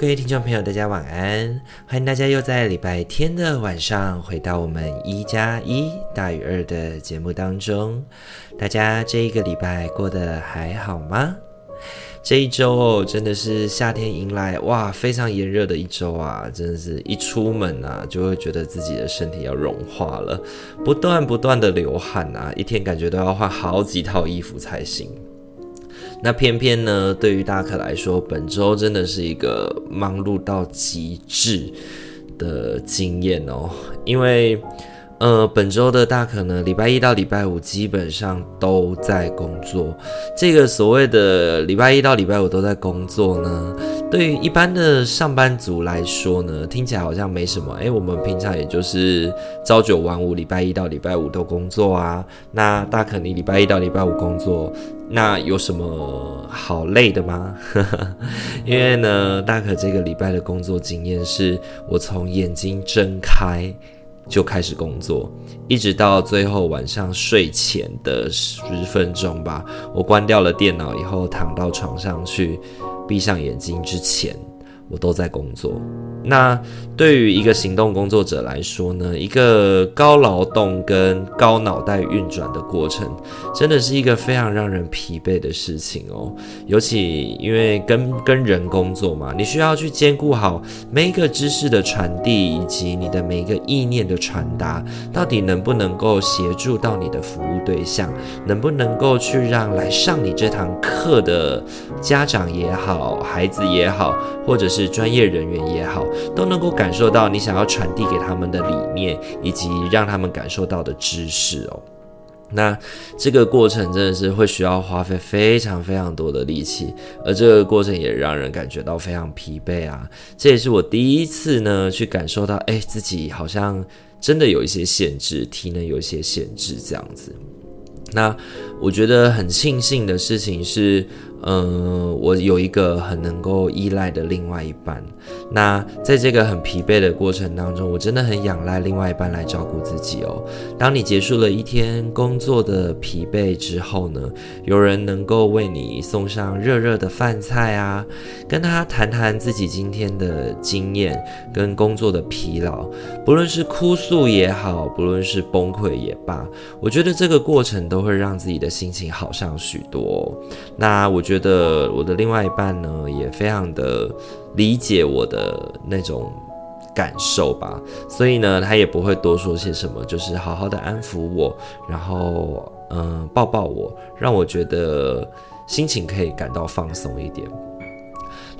各位听众朋友，大家晚安！欢迎大家又在礼拜天的晚上回到我们一加一大于二的节目当中。大家这一个礼拜过得还好吗？这一周哦，真的是夏天迎来，哇，非常炎热的一周啊！真的是一出门啊，就会觉得自己的身体要融化了，不断不断的流汗啊，一天感觉都要换好几套衣服才行。那偏偏呢，对于大可来说，本周真的是一个忙碌到极致的经验哦。因为，呃，本周的大可呢，礼拜一到礼拜五基本上都在工作。这个所谓的礼拜一到礼拜五都在工作呢，对于一般的上班族来说呢，听起来好像没什么。诶，我们平常也就是朝九晚五，礼拜一到礼拜五都工作啊。那大可你礼拜一到礼拜五工作。那有什么好累的吗？因为呢，大可这个礼拜的工作经验是，我从眼睛睁开就开始工作，一直到最后晚上睡前的十分钟吧，我关掉了电脑以后，躺到床上去，闭上眼睛之前。我都在工作。那对于一个行动工作者来说呢，一个高劳动跟高脑袋运转的过程，真的是一个非常让人疲惫的事情哦。尤其因为跟跟人工作嘛，你需要去兼顾好每一个知识的传递，以及你的每一个意念的传达，到底能不能够协助到你的服务对象，能不能够去让来上你这堂课的家长也好，孩子也好，或者是。是专业人员也好，都能够感受到你想要传递给他们的理念，以及让他们感受到的知识哦。那这个过程真的是会需要花费非常非常多的力气，而这个过程也让人感觉到非常疲惫啊。这也是我第一次呢去感受到，哎，自己好像真的有一些限制，体能有一些限制这样子。那我觉得很庆幸的事情是。嗯，我有一个很能够依赖的另外一半。那在这个很疲惫的过程当中，我真的很仰赖另外一半来照顾自己哦。当你结束了一天工作的疲惫之后呢，有人能够为你送上热热的饭菜啊，跟他谈谈自己今天的经验跟工作的疲劳，不论是哭诉也好，不论是崩溃也罢，我觉得这个过程都会让自己的心情好上许多。那我觉得我的另外一半呢，也非常的理解我的那种感受吧，所以呢，他也不会多说些什么，就是好好的安抚我，然后嗯，抱抱我，让我觉得心情可以感到放松一点。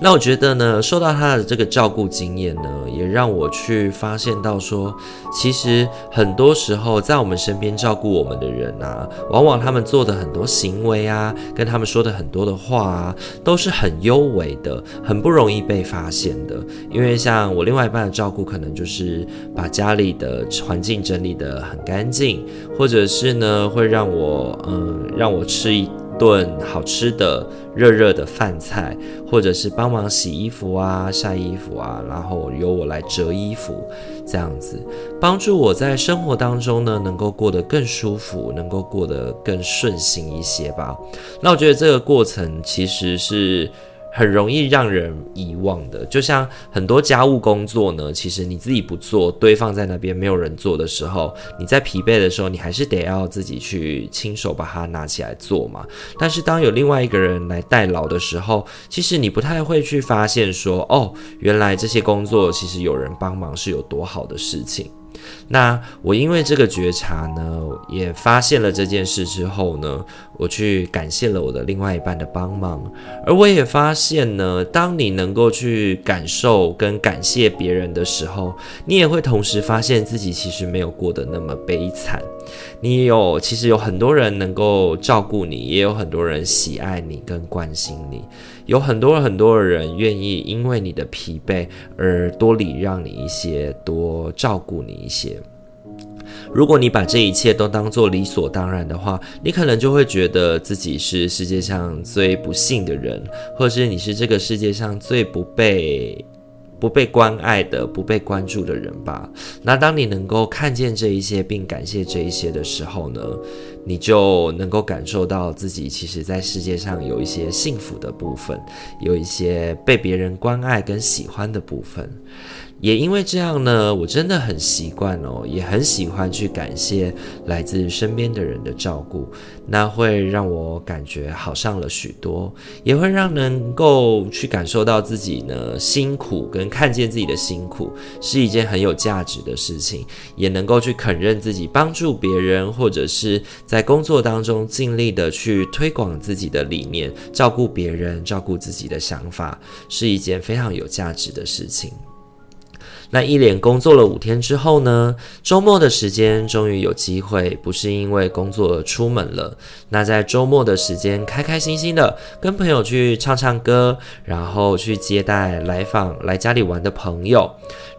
那我觉得呢，受到他的这个照顾经验呢，也让我去发现到说，其实很多时候在我们身边照顾我们的人啊，往往他们做的很多行为啊，跟他们说的很多的话啊，都是很幽微的，很不容易被发现的。因为像我另外一半的照顾，可能就是把家里的环境整理得很干净，或者是呢，会让我嗯，让我吃一。顿好吃的热热的饭菜，或者是帮忙洗衣服啊、晒衣服啊，然后由我来折衣服，这样子帮助我在生活当中呢，能够过得更舒服，能够过得更顺心一些吧。那我觉得这个过程其实是。很容易让人遗忘的，就像很多家务工作呢，其实你自己不做，堆放在那边没有人做的时候，你在疲惫的时候，你还是得要自己去亲手把它拿起来做嘛。但是当有另外一个人来代劳的时候，其实你不太会去发现说，哦，原来这些工作其实有人帮忙是有多好的事情。那我因为这个觉察呢，也发现了这件事之后呢，我去感谢了我的另外一半的帮忙，而我也发现呢，当你能够去感受跟感谢别人的时候，你也会同时发现自己其实没有过得那么悲惨。你有其实有很多人能够照顾你，也有很多人喜爱你跟关心你，有很多很多人愿意因为你的疲惫而多礼让你一些，多照顾你一些。如果你把这一切都当做理所当然的话，你可能就会觉得自己是世界上最不幸的人，或是你是这个世界上最不被不被关爱的、不被关注的人吧。那当你能够看见这一些，并感谢这一些的时候呢，你就能够感受到自己其实在世界上有一些幸福的部分，有一些被别人关爱跟喜欢的部分。也因为这样呢，我真的很习惯哦，也很喜欢去感谢来自身边的人的照顾，那会让我感觉好上了许多，也会让能够去感受到自己呢辛苦跟看见自己的辛苦是一件很有价值的事情，也能够去肯认自己帮助别人或者是在工作当中尽力的去推广自己的理念，照顾别人，照顾自己的想法，是一件非常有价值的事情。那一连工作了五天之后呢，周末的时间终于有机会，不是因为工作而出门了。那在周末的时间，开开心心的跟朋友去唱唱歌，然后去接待来访来家里玩的朋友。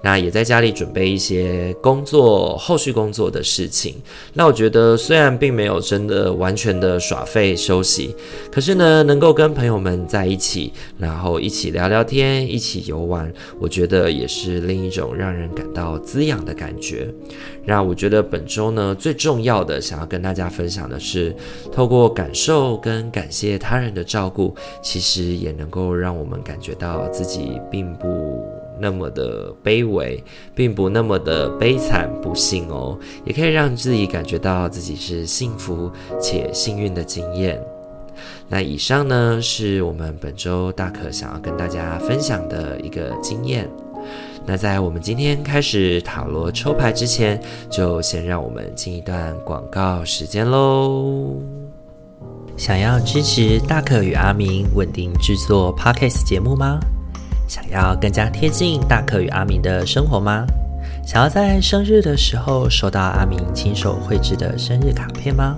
那也在家里准备一些工作后续工作的事情。那我觉得虽然并没有真的完全的耍废休息，可是呢，能够跟朋友们在一起，然后一起聊聊天，一起游玩，我觉得也是另一种让人感到滋养的感觉。那我觉得本周呢，最重要的想要跟大家分享的是，透过感受跟感谢他人的照顾，其实也能够让我们感觉到自己并不那么的卑微，并不那么的悲惨不幸哦，也可以让自己感觉到自己是幸福且幸运的经验。那以上呢，是我们本周大可想要跟大家分享的一个经验。那在我们今天开始塔罗抽牌之前，就先让我们进一段广告时间喽。想要支持大可与阿明稳定制作 Podcast 节目吗？想要更加贴近大可与阿明的生活吗？想要在生日的时候收到阿明亲手绘制的生日卡片吗？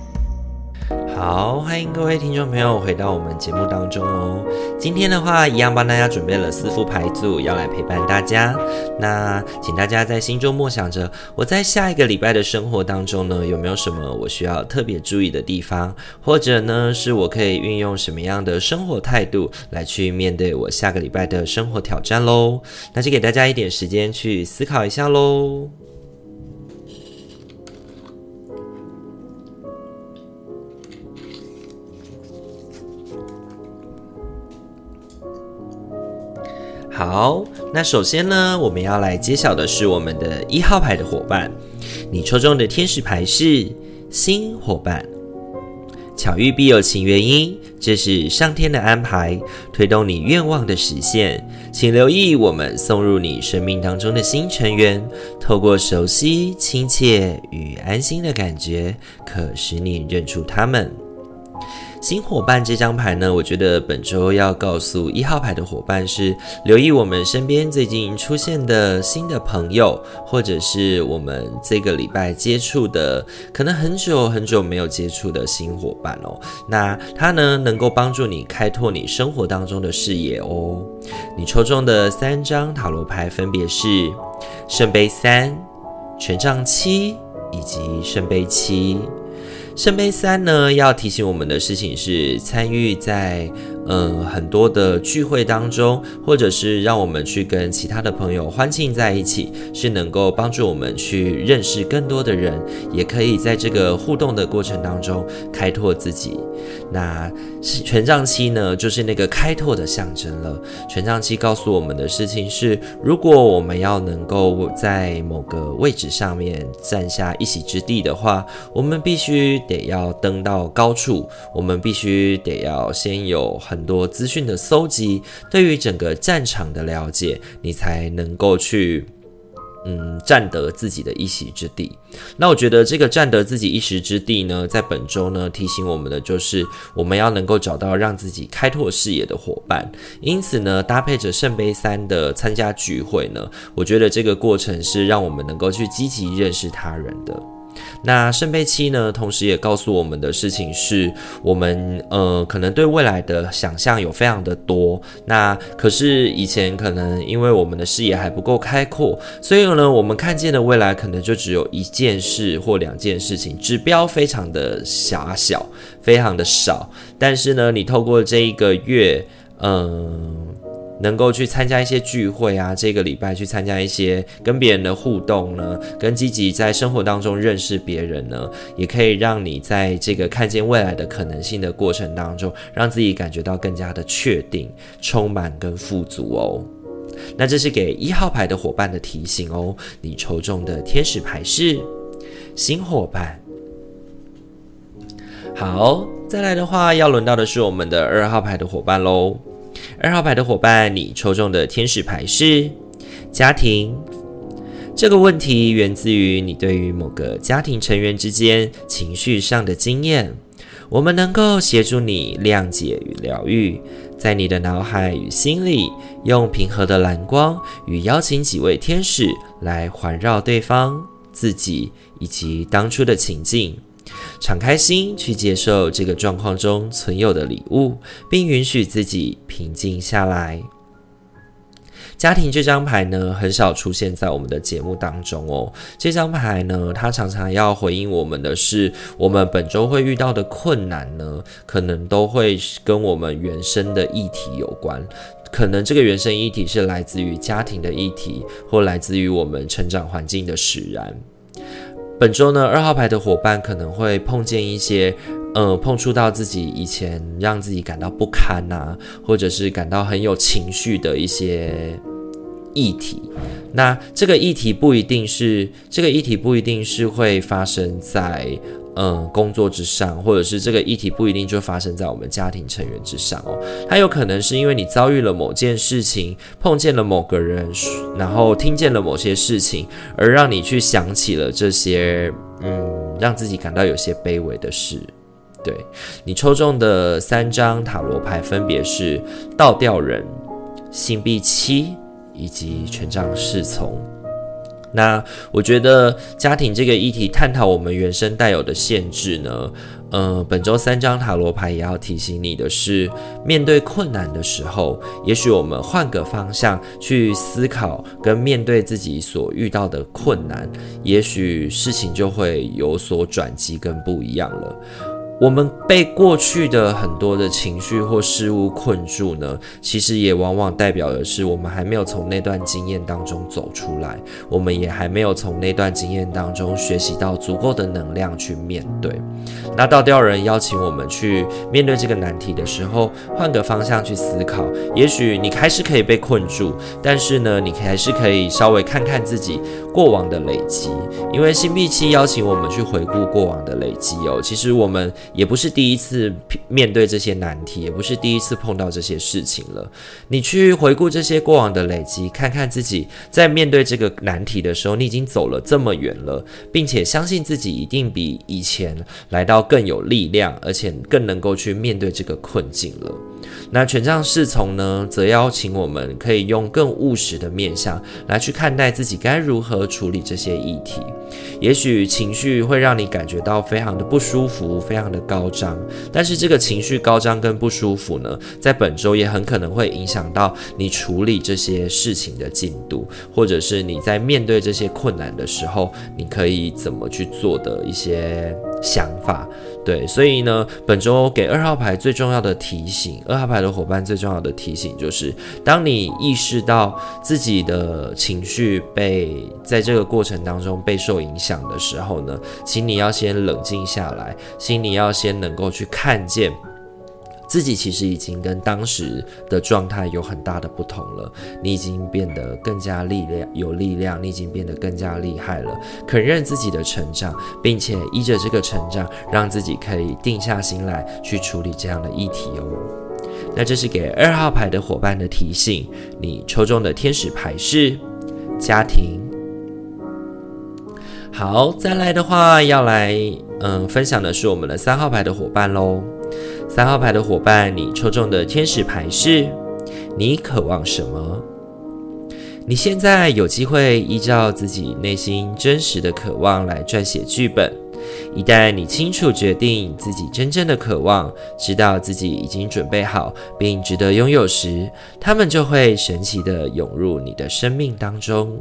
好，欢迎各位听众朋友回到我们节目当中哦。今天的话，一样帮大家准备了四副牌组，要来陪伴大家。那请大家在心中默想着，我在下一个礼拜的生活当中呢，有没有什么我需要特别注意的地方？或者呢，是我可以运用什么样的生活态度来去面对我下个礼拜的生活挑战喽？那就给大家一点时间去思考一下喽。好，那首先呢，我们要来揭晓的是我们的一号牌的伙伴，你抽中的天使牌是新伙伴。巧遇必有其原因，这是上天的安排，推动你愿望的实现。请留意我们送入你生命当中的新成员，透过熟悉、亲切与安心的感觉，可使你认出他们。新伙伴这张牌呢，我觉得本周要告诉一号牌的伙伴是留意我们身边最近出现的新的朋友，或者是我们这个礼拜接触的可能很久很久没有接触的新伙伴哦。那他呢，能够帮助你开拓你生活当中的视野哦。你抽中的三张塔罗牌分别是圣杯三、权杖七以及圣杯七。圣杯三呢，要提醒我们的事情是参与在嗯很多的聚会当中，或者是让我们去跟其他的朋友欢庆在一起，是能够帮助我们去认识更多的人，也可以在这个互动的过程当中开拓自己。那权杖七呢，就是那个开拓的象征了。权杖七告诉我们的事情是，如果我们要能够在某个位置上面占下一席之地的话，我们必须得要登到高处，我们必须得要先有很多资讯的搜集，对于整个战场的了解，你才能够去。嗯，占得自己的一席之地。那我觉得这个占得自己一席之地呢，在本周呢提醒我们的就是，我们要能够找到让自己开拓视野的伙伴。因此呢，搭配着圣杯三的参加聚会呢，我觉得这个过程是让我们能够去积极认识他人的。那圣杯七呢，同时也告诉我们的事情是，我们呃可能对未来的想象有非常的多。那可是以前可能因为我们的视野还不够开阔，所以呢，我们看见的未来可能就只有一件事或两件事情，指标非常的狭小，非常的少。但是呢，你透过这一个月，嗯、能够去参加一些聚会啊，这个礼拜去参加一些跟别人的互动呢，跟积极在生活当中认识别人呢，也可以让你在这个看见未来的可能性的过程当中，让自己感觉到更加的确定、充满跟富足哦。那这是给一号牌的伙伴的提醒哦。你抽中的天使牌是新伙伴。好，再来的话，要轮到的是我们的二号牌的伙伴喽。二号牌的伙伴，你抽中的天使牌是家庭。这个问题源自于你对于某个家庭成员之间情绪上的经验。我们能够协助你谅解与疗愈，在你的脑海与心里，用平和的蓝光与邀请几位天使来环绕对方、自己以及当初的情境。敞开心去接受这个状况中存有的礼物，并允许自己平静下来。家庭这张牌呢，很少出现在我们的节目当中哦。这张牌呢，它常常要回应我们的是，我们本周会遇到的困难呢，可能都会跟我们原生的议题有关。可能这个原生议题是来自于家庭的议题，或来自于我们成长环境的使然。本周呢，二号牌的伙伴可能会碰见一些，呃，碰触到自己以前让自己感到不堪呐、或者是感到很有情绪的一些议题。那这个议题不一定是，这个议题不一定是会发生在。嗯，工作之上，或者是这个议题不一定就发生在我们家庭成员之上哦，它有可能是因为你遭遇了某件事情，碰见了某个人，然后听见了某些事情，而让你去想起了这些，嗯，让自己感到有些卑微的事。对，你抽中的三张塔罗牌分别是倒吊人、星币七以及权杖侍从。那我觉得家庭这个议题探讨我们原生带有的限制呢，呃，本周三张塔罗牌也要提醒你的是，面对困难的时候，也许我们换个方向去思考跟面对自己所遇到的困难，也许事情就会有所转机跟不一样了。我们被过去的很多的情绪或事物困住呢，其实也往往代表的是我们还没有从那段经验当中走出来，我们也还没有从那段经验当中学习到足够的能量去面对。那倒吊人邀请我们去面对这个难题的时候，换个方向去思考，也许你还是可以被困住，但是呢，你还是可以稍微看看自己过往的累积，因为星币七邀请我们去回顾过往的累积哦，其实我们。也不是第一次面对这些难题，也不是第一次碰到这些事情了。你去回顾这些过往的累积，看看自己在面对这个难题的时候，你已经走了这么远了，并且相信自己一定比以前来到更有力量，而且更能够去面对这个困境了。那权杖侍从呢，则邀请我们可以用更务实的面向来去看待自己该如何处理这些议题。也许情绪会让你感觉到非常的不舒服，非常的高涨，但是这个情绪高涨跟不舒服呢，在本周也很可能会影响到你处理这些事情的进度，或者是你在面对这些困难的时候，你可以怎么去做的一些想法。对，所以呢，本周给二号牌最重要的提醒，二号牌的伙伴最重要的提醒就是，当你意识到自己的情绪被在这个过程当中备受影响的时候呢，请你要先冷静下来，请你要先能够去看见。自己其实已经跟当时的状态有很大的不同了，你已经变得更加力量有力量，你已经变得更加厉害了。肯认自己的成长，并且依着这个成长，让自己可以定下心来去处理这样的议题哦。那这是给二号牌的伙伴的提醒。你抽中的天使牌是家庭。好，再来的话要来嗯分享的是我们的三号牌的伙伴喽。三号牌的伙伴，你抽中的天使牌是你渴望什么？你现在有机会依照自己内心真实的渴望来撰写剧本。一旦你清楚决定自己真正的渴望，知道自己已经准备好并值得拥有时，他们就会神奇地涌入你的生命当中。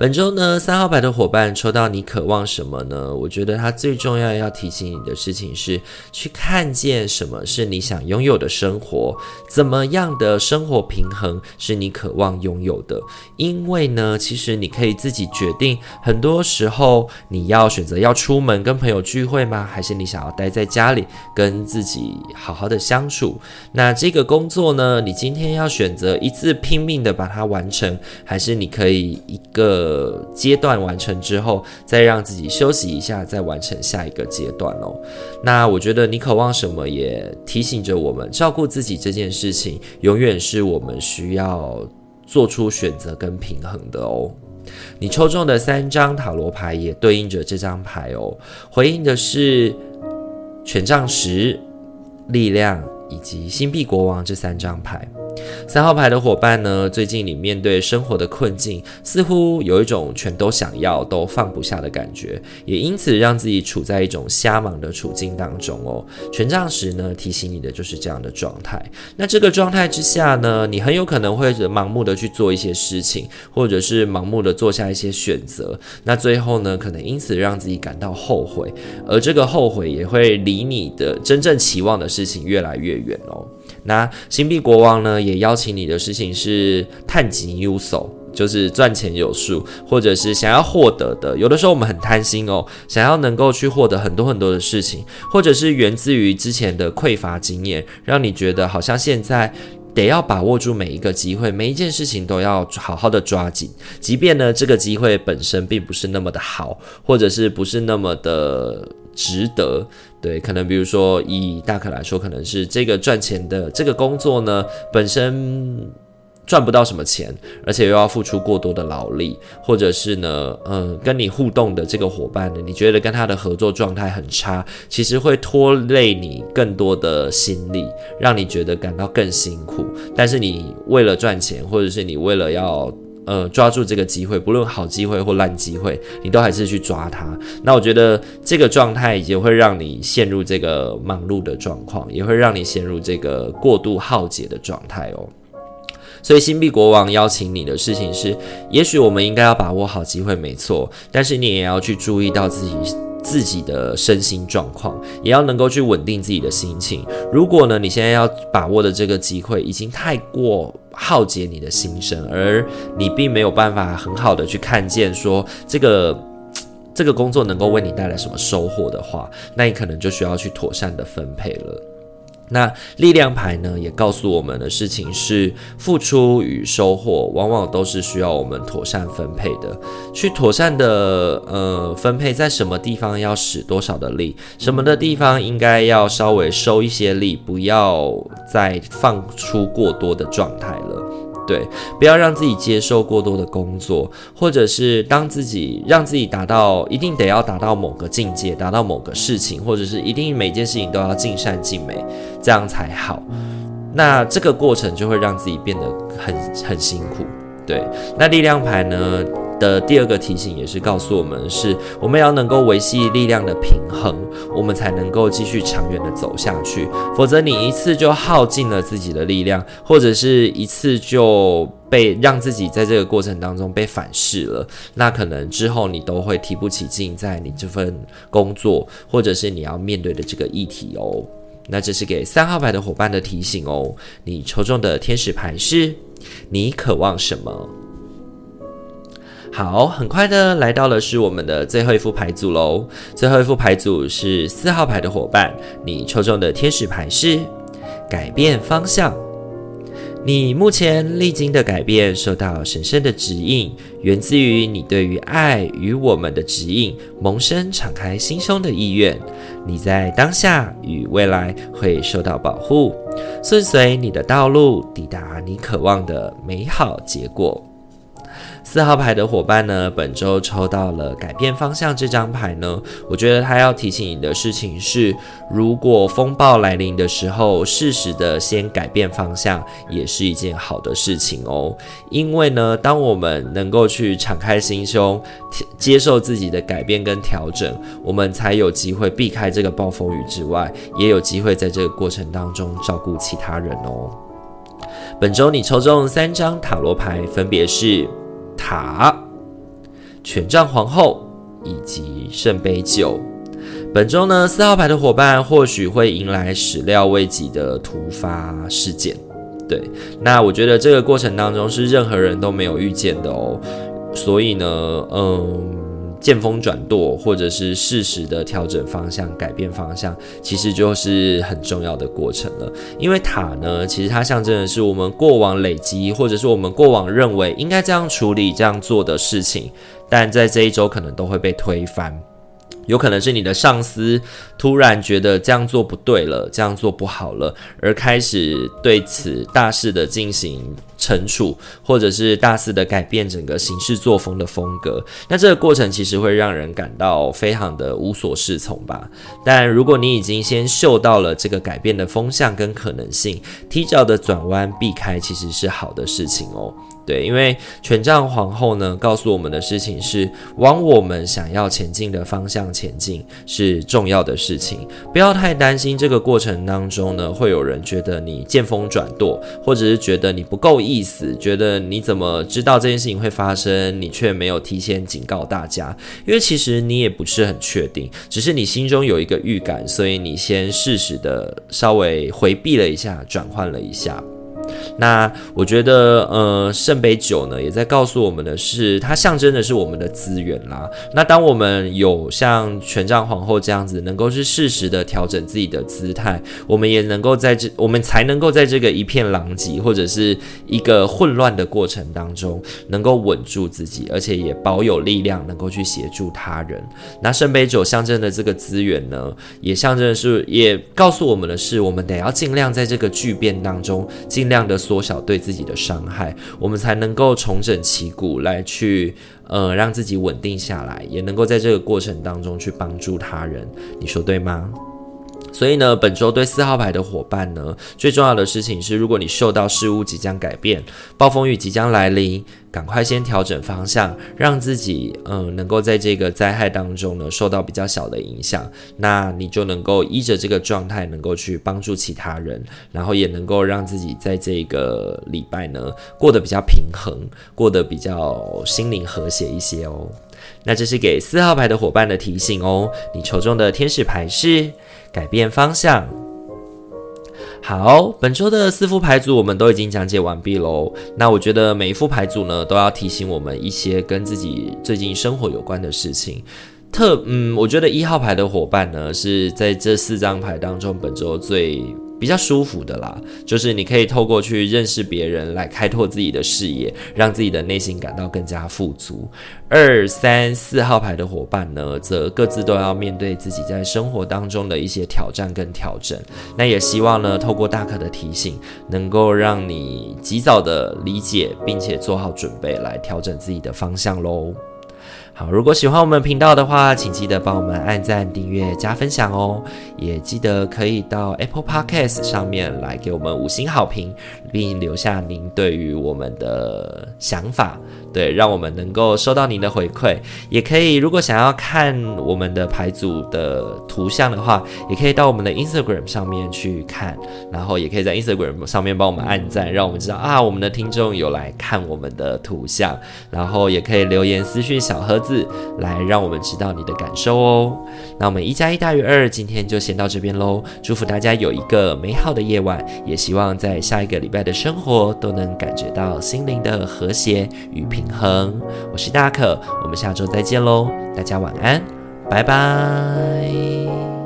本周呢，三号牌的伙伴抽到你渴望什么呢？我觉得它最重要要提醒你的事情是，去看见什么是你想拥有的生活，怎么样的生活平衡是你渴望拥有的。因为呢，其实你可以自己决定，很多时候你要选择要出门跟朋友聚会吗？还是你想要待在家里跟自己好好的相处？那这个工作呢，你今天要选择一次拼命的把它完成，还是你可以一个。呃，阶段完成之后，再让自己休息一下，再完成下一个阶段哦。那我觉得你渴望什么，也提醒着我们，照顾自己这件事情，永远是我们需要做出选择跟平衡的哦。你抽中的三张塔罗牌也对应着这张牌哦，回应的是权杖十、力量以及星币国王这三张牌。三号牌的伙伴呢，最近你面对生活的困境，似乎有一种全都想要都放不下的感觉，也因此让自己处在一种瞎忙的处境当中哦。权杖十呢，提醒你的就是这样的状态。那这个状态之下呢，你很有可能会盲目的去做一些事情，或者是盲目的做下一些选择。那最后呢，可能因此让自己感到后悔，而这个后悔也会离你的真正期望的事情越来越远哦。那星币国王呢，也邀请你的事情是探及有数，就是赚钱有数，或者是想要获得的。有的时候我们很贪心哦，想要能够去获得很多很多的事情，或者是源自于之前的匮乏经验，让你觉得好像现在得要把握住每一个机会，每一件事情都要好好的抓紧，即便呢这个机会本身并不是那么的好，或者是不是那么的值得。对，可能比如说以大可来说，可能是这个赚钱的这个工作呢，本身赚不到什么钱，而且又要付出过多的劳力，或者是呢，嗯，跟你互动的这个伙伴呢，你觉得跟他的合作状态很差，其实会拖累你更多的心力，让你觉得感到更辛苦。但是你为了赚钱，或者是你为了要。呃，抓住这个机会，不论好机会或烂机会，你都还是去抓它。那我觉得这个状态也会让你陷入这个忙碌的状况，也会让你陷入这个过度耗竭的状态哦。所以，新币国王邀请你的事情是，也许我们应该要把握好机会，没错，但是你也要去注意到自己。自己的身心状况，也要能够去稳定自己的心情。如果呢，你现在要把握的这个机会已经太过耗竭你的心神，而你并没有办法很好的去看见说这个这个工作能够为你带来什么收获的话，那你可能就需要去妥善的分配了。那力量牌呢，也告诉我们的事情是，付出与收获往往都是需要我们妥善分配的。去妥善的呃分配，在什么地方要使多少的力，什么的地方应该要稍微收一些力，不要再放出过多的状态了。对，不要让自己接受过多的工作，或者是当自己让自己达到一定得要达到某个境界，达到某个事情，或者是一定每件事情都要尽善尽美，这样才好。那这个过程就会让自己变得很很辛苦。对，那力量牌呢？的第二个提醒也是告诉我们，是我们要能够维系力量的平衡，我们才能够继续长远的走下去。否则，你一次就耗尽了自己的力量，或者是一次就被让自己在这个过程当中被反噬了，那可能之后你都会提不起劲，在你这份工作，或者是你要面对的这个议题哦。那这是给三号牌的伙伴的提醒哦。你抽中的天使牌是，你渴望什么？好，很快的来到了是我们的最后一副牌组喽。最后一副牌组是四号牌的伙伴，你抽中的天使牌是改变方向。你目前历经的改变受到神圣的指引，源自于你对于爱与我们的指引，萌生敞开心胸的意愿。你在当下与未来会受到保护，顺随你的道路，抵达你渴望的美好结果。四号牌的伙伴呢，本周抽到了改变方向这张牌呢，我觉得他要提醒你的事情是，如果风暴来临的时候，适时的先改变方向，也是一件好的事情哦。因为呢，当我们能够去敞开心胸，接受自己的改变跟调整，我们才有机会避开这个暴风雨之外，也有机会在这个过程当中照顾其他人哦。本周你抽中三张塔罗牌，分别是。塔、权杖皇后以及圣杯九。本周呢，四号牌的伙伴或许会迎来始料未及的突发事件。对，那我觉得这个过程当中是任何人都没有预见的哦。所以呢，嗯。见风转舵，或者是适时的调整方向、改变方向，其实就是很重要的过程了。因为塔呢，其实它象征的是我们过往累积，或者是我们过往认为应该这样处理、这样做的事情，但在这一周可能都会被推翻。有可能是你的上司突然觉得这样做不对了，这样做不好了，而开始对此大肆的进行惩处，或者是大肆的改变整个行事作风的风格。那这个过程其实会让人感到非常的无所适从吧。但如果你已经先嗅到了这个改变的风向跟可能性，提早的转弯避开，其实是好的事情哦。对，因为权杖皇后呢，告诉我们的事情是往我们想要前进的方向前进是重要的事情，不要太担心这个过程当中呢，会有人觉得你见风转舵，或者是觉得你不够意思，觉得你怎么知道这件事情会发生，你却没有提前警告大家，因为其实你也不是很确定，只是你心中有一个预感，所以你先适时的稍微回避了一下，转换了一下。那我觉得，呃，圣杯九呢，也在告诉我们的是，它象征的是我们的资源啦。那当我们有像权杖皇后这样子，能够是适时的调整自己的姿态，我们也能够在这，我们才能够在这个一片狼藉或者是一个混乱的过程当中，能够稳住自己，而且也保有力量，能够去协助他人。那圣杯九象征的这个资源呢，也象征是，也告诉我们的是，我们得要尽量在这个巨变当中，尽量。的缩小对自己的伤害，我们才能够重整旗鼓来去，呃，让自己稳定下来，也能够在这个过程当中去帮助他人。你说对吗？所以呢，本周对四号牌的伙伴呢，最重要的事情是，如果你嗅到事物即将改变，暴风雨即将来临，赶快先调整方向，让自己嗯、能够在这个灾害当中呢受到比较小的影响，那你就能够依着这个状态，能够去帮助其他人，然后也能够让自己在这个礼拜呢过得比较平衡，过得比较心灵和谐一些哦。那这是给四号牌的伙伴的提醒哦。你抽中的天使牌是改变方向。好，本周的四副牌组我们都已经讲解完毕喽。那我觉得每一副牌组呢，都要提醒我们一些跟自己最近生活有关的事情。特嗯，我觉得一号牌的伙伴呢，是在这四张牌当中本周最。比较舒服的啦，就是你可以透过去认识别人来开拓自己的视野，让自己的内心感到更加富足。二三四号牌的伙伴呢，则各自都要面对自己在生活当中的一些挑战跟调整。那也希望呢，透过大可的提醒，能够让你及早的理解，并且做好准备来调整自己的方向喽。好，如果喜欢我们频道的话，请记得帮我们按赞、订阅、加分享哦。也记得可以到 Apple Podcast 上面来给我们五星好评，并留下您对于我们的想法。对，让我们能够收到您的回馈，也可以。如果想要看我们的牌组的图像的话，也可以到我们的 Instagram 上面去看，然后也可以在 Instagram 上面帮我们按赞，让我们知道啊，我们的听众有来看我们的图像，然后也可以留言私讯小盒子，来让我们知道你的感受哦。那我们一加一大于二，今天就先到这边喽。祝福大家有一个美好的夜晚，也希望在下一个礼拜的生活都能感觉到心灵的和谐与平平衡。我是大可，我们下周再见喽，大家晚安，拜拜。